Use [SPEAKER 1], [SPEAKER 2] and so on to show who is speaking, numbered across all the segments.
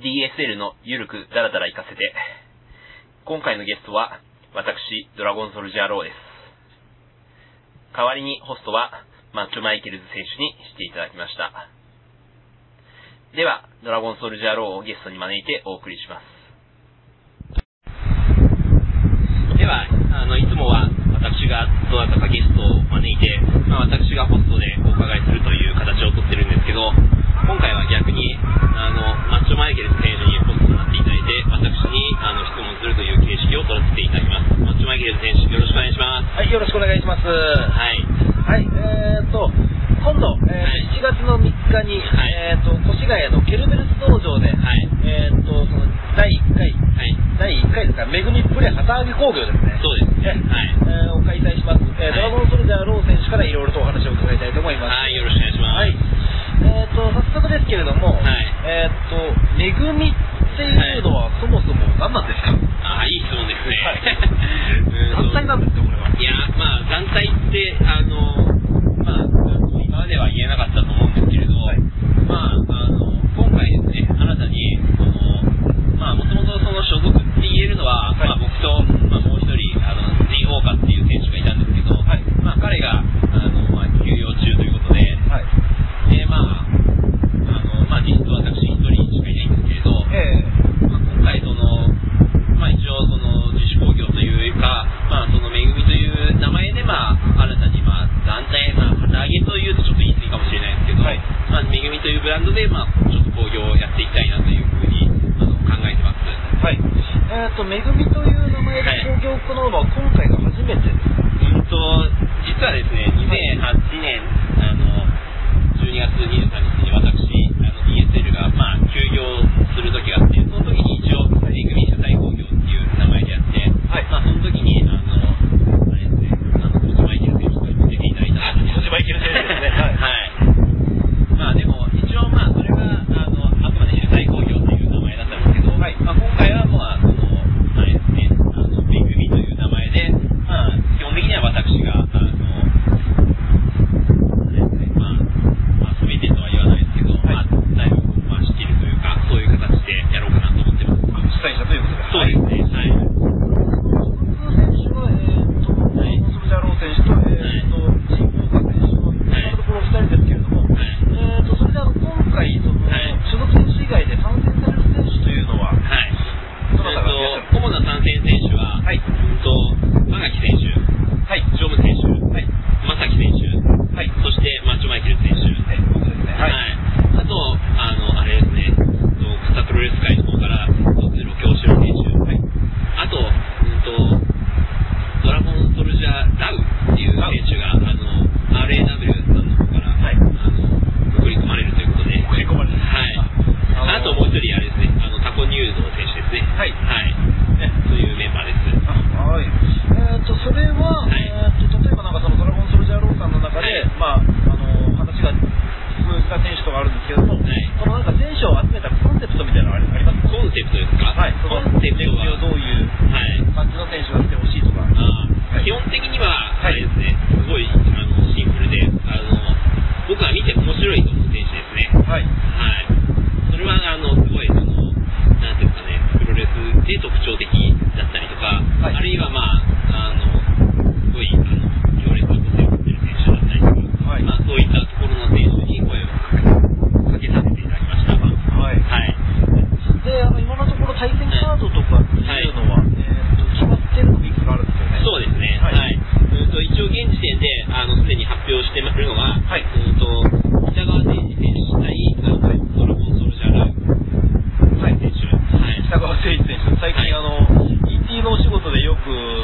[SPEAKER 1] DSL のゆるくだらだら行かせて。今回のゲストは、私、ドラゴンソルジャーローです。代わりにホストは、マッチョマイケルズ選手にしていただきました。では、ドラゴンソルジャーローをゲストに招いてお送りします。では、あの、いつもは私がどなたかゲストを招いて、まあ、私がホストでお伺いするという形をとってるんですけど、今回は逆に、マイケルズ選手にホストになっていただいて、私にあの質問するという形式を取らせていただきます。マッチョマイケルズ選手、よろしくお願いします。
[SPEAKER 2] はい、よろしくお願いします。は
[SPEAKER 1] はい。
[SPEAKER 2] い、えーと、今度、えー
[SPEAKER 1] はい
[SPEAKER 2] 7月の3日に、
[SPEAKER 1] はい
[SPEAKER 2] えーと、越谷のケルベルス道場で、
[SPEAKER 1] はい。
[SPEAKER 2] えーと、その、第1回、
[SPEAKER 1] はい。
[SPEAKER 2] 第1回ですか、めぐみプレ旗揚げ工業ですね。
[SPEAKER 1] そうですね。はい。
[SPEAKER 2] えーを開催します。えー
[SPEAKER 1] はい
[SPEAKER 2] ドラゴンソルジャーロー選手からいろいろとお話を伺いたいと思います。
[SPEAKER 1] はい、よろしくお願いします。
[SPEAKER 2] はい。えーと、早速ですけれども、
[SPEAKER 1] はい
[SPEAKER 2] えーと、めぐみっていうのはそもそも何なんですか、
[SPEAKER 1] ああ、いい質問ですね。
[SPEAKER 2] はい
[SPEAKER 1] うん
[SPEAKER 2] 団体なんですか、これは。
[SPEAKER 1] いや、まあ、団体って、あの、まあ、今までは言えなかったと思うんですけれど、
[SPEAKER 2] はい
[SPEAKER 1] まあ、あの、今回ですね、新たに、その、まあ、もともとその所属って言えるのは、
[SPEAKER 2] はい
[SPEAKER 1] まあ、僕と、まあ、もう一人、あの、ジン・オーカっていう選手がいたんですけど、
[SPEAKER 2] はい
[SPEAKER 1] まあ、彼が、あの、まあ、休養中ということで、
[SPEAKER 2] はい。
[SPEAKER 1] で、まあ、あの、まあ、実質私一人しかいないんですけれど、
[SPEAKER 2] え
[SPEAKER 1] まあ、今回その、まあ、一応その自主工業というか、まあ、そのめぐみという名前で、まあ、新たにまあ団体、まあ、旗揚げというとちょっと言い過ぎかもしれないですけど、
[SPEAKER 2] はい
[SPEAKER 1] まあ、めぐみというブランドで、まあ、ちょっと工業をやっていきたいなというふうにあの考えてます。
[SPEAKER 2] ーはい。えーと、めぐみという名この
[SPEAKER 1] 馬は今回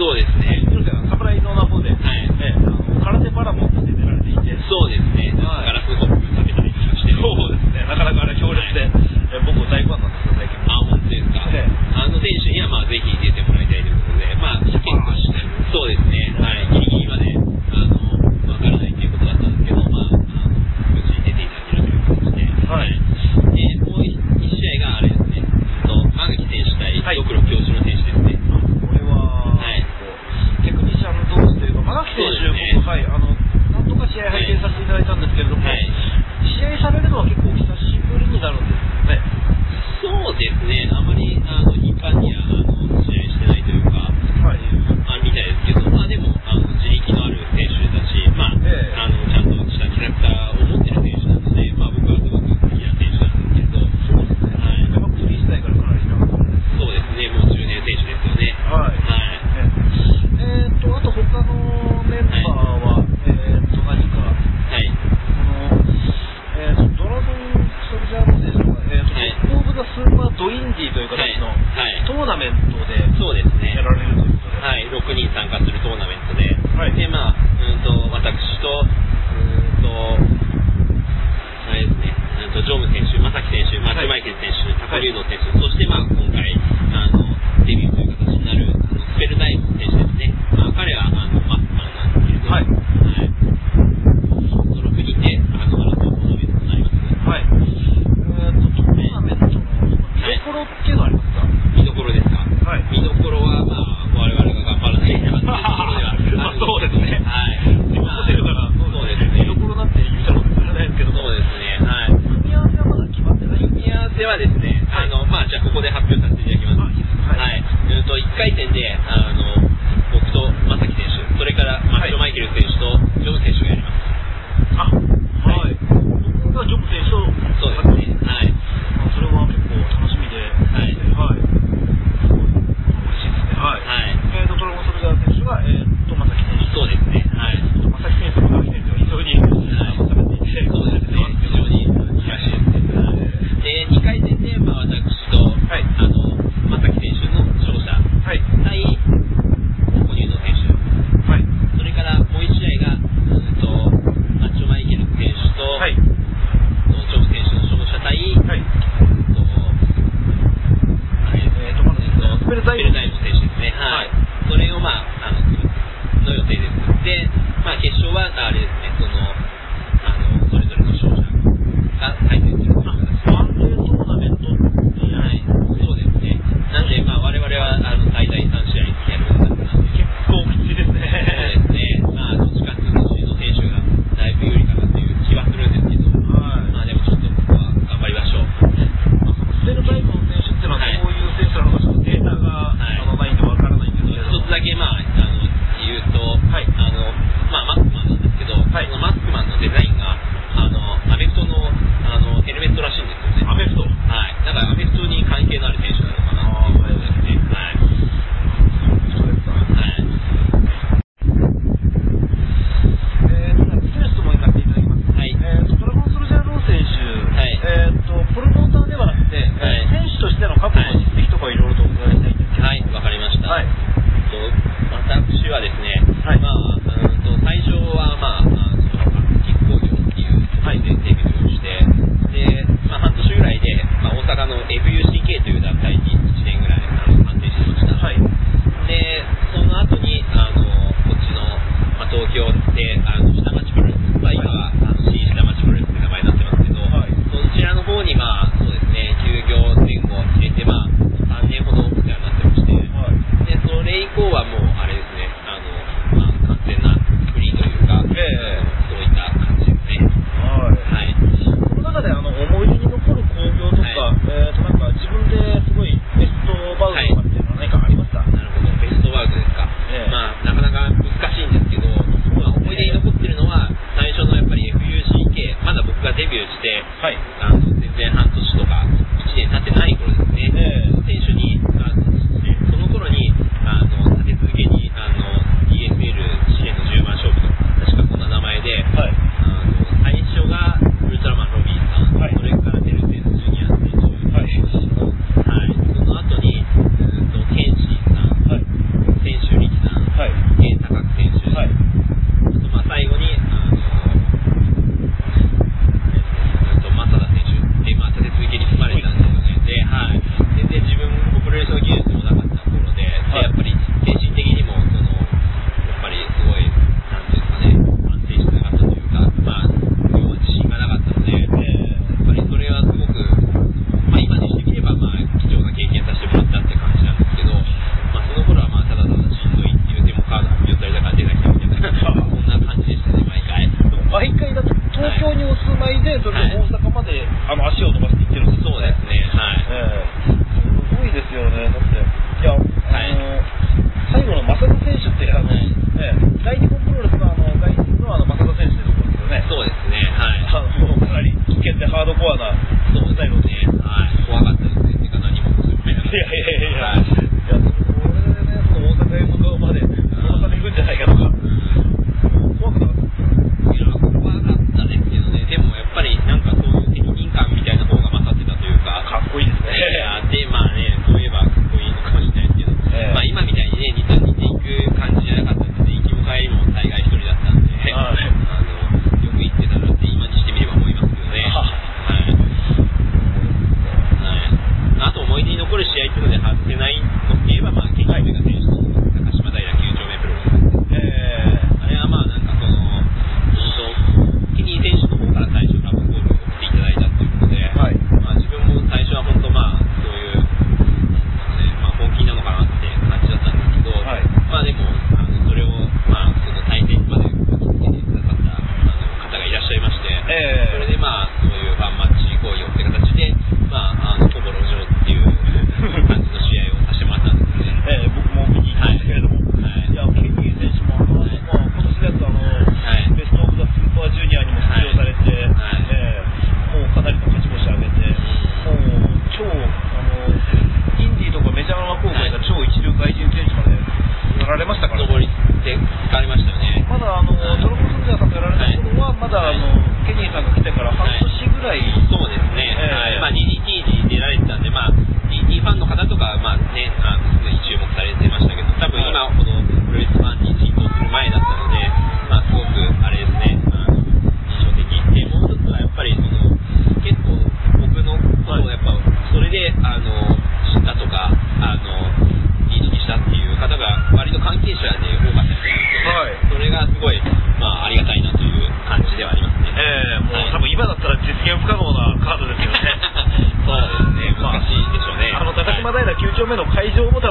[SPEAKER 1] そうで
[SPEAKER 3] すね。ティと
[SPEAKER 1] い
[SPEAKER 3] う
[SPEAKER 1] 形の、
[SPEAKER 3] はい。
[SPEAKER 1] トーナメント
[SPEAKER 3] でそうですね。
[SPEAKER 1] やられ
[SPEAKER 3] ると
[SPEAKER 1] い
[SPEAKER 3] うことで、はい、
[SPEAKER 1] 6人参加す
[SPEAKER 3] る
[SPEAKER 1] トーナメントで、は
[SPEAKER 3] い。
[SPEAKER 1] で
[SPEAKER 3] まあ、うんと私と、う
[SPEAKER 1] んと、あ
[SPEAKER 3] れですね、とジョー
[SPEAKER 1] ム
[SPEAKER 3] 選手、正木選手、
[SPEAKER 1] まあ、
[SPEAKER 3] は、ジ
[SPEAKER 1] ュマイケル選手、高竜道選手、
[SPEAKER 3] そして、ま
[SPEAKER 1] あ、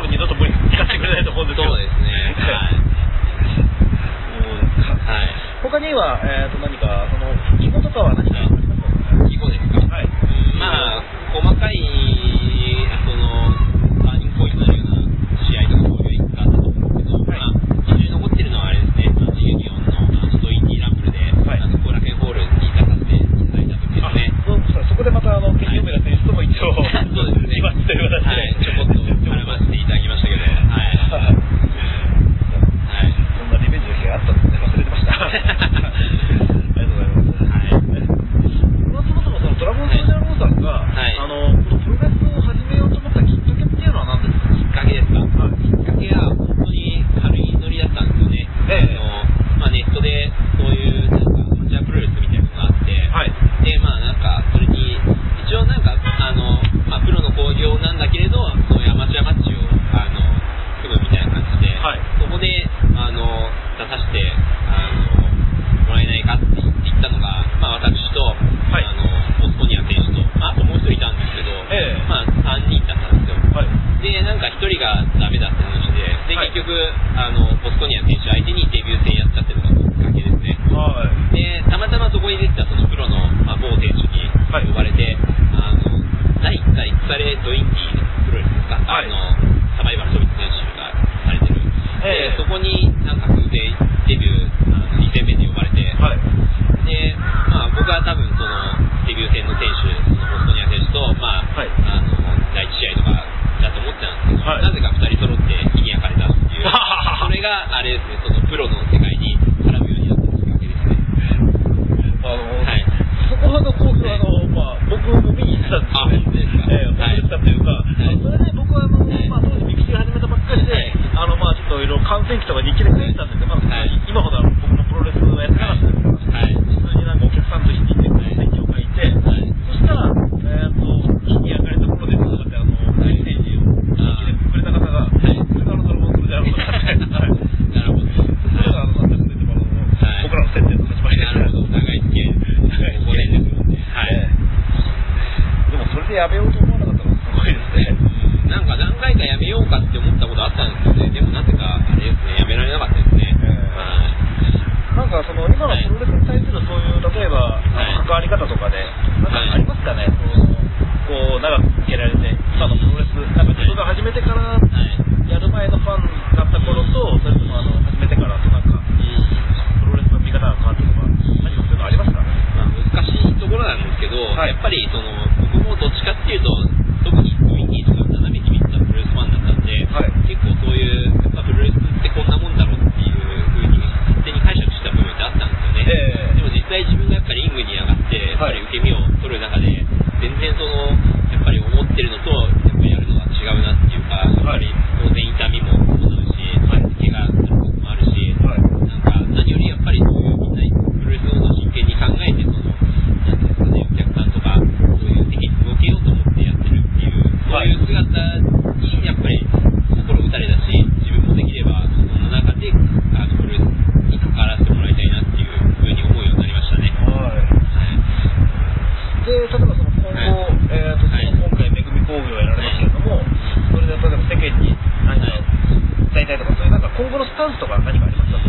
[SPEAKER 2] 二度と無理かてくれないと思うんですけど。
[SPEAKER 1] そうですね。はい。
[SPEAKER 2] 他には、え、ー、と、何か、その、囲碁とかは何かありますか？
[SPEAKER 1] 囲碁ですか？
[SPEAKER 2] が
[SPEAKER 1] ダメだって話で、で、
[SPEAKER 2] はい
[SPEAKER 1] 結局、あの、ボストニア選手相手にデビュー戦やっちゃってるのがきっかけですね。
[SPEAKER 2] はい。
[SPEAKER 1] で、たまたまそこに出てたそのプロの、まあ、某選手に呼ばれて、あの、第1回腐れドインティープロレスですか、
[SPEAKER 2] はい
[SPEAKER 1] あの、回
[SPEAKER 2] 自分がやっ
[SPEAKER 1] ぱりリングに上がって、やっ受け身今後のスタンスとか何かありますか？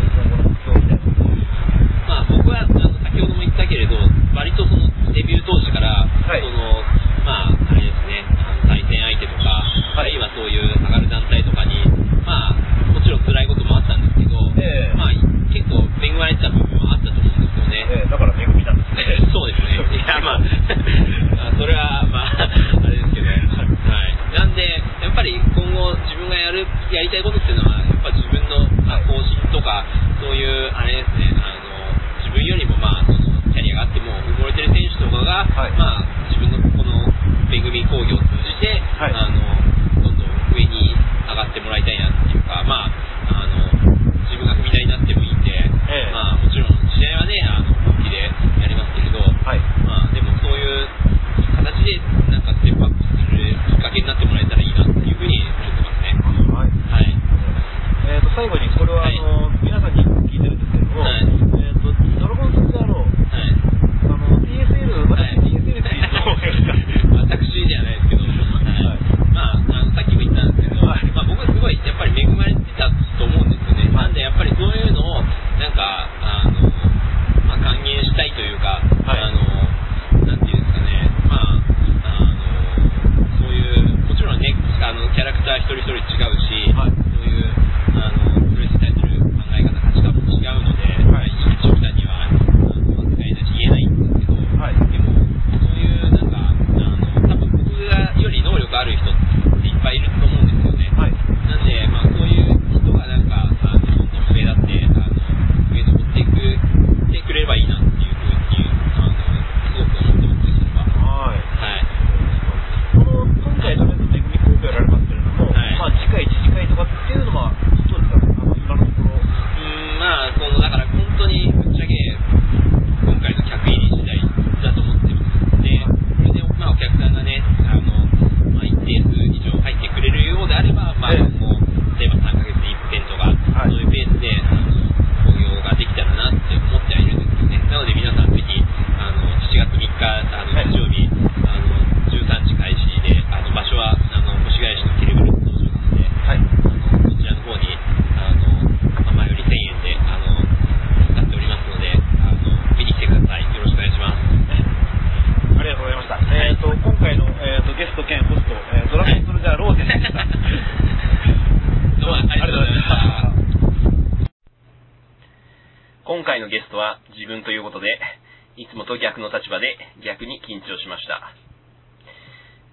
[SPEAKER 1] の立場で逆に緊張しました。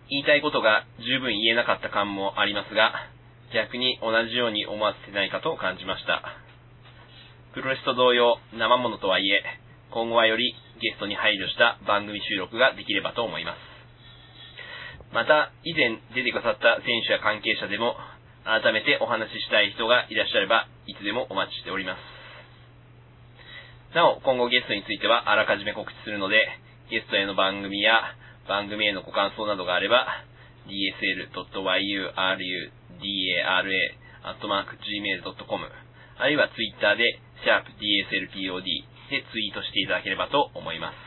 [SPEAKER 1] 言いたいことが十分言えなかった感もありますが、逆に同じように思わせてないかと感じました。プロレスと同様、生ものとはいえ、今後はよりゲストに配慮した番組収録ができればと思います。また、以前出てくださった選手や関係者でも、改めてお話ししたい人がいらっしゃれば、いつでもお待ちしております。なお、今後ゲストについてはあらかじめ告知するので、ゲストへの番組や番組へのご感想などがあれば、dsl.yurudara.gmail.com あるいは Twitter で、sharpdslpod でツイートしていただければと思います。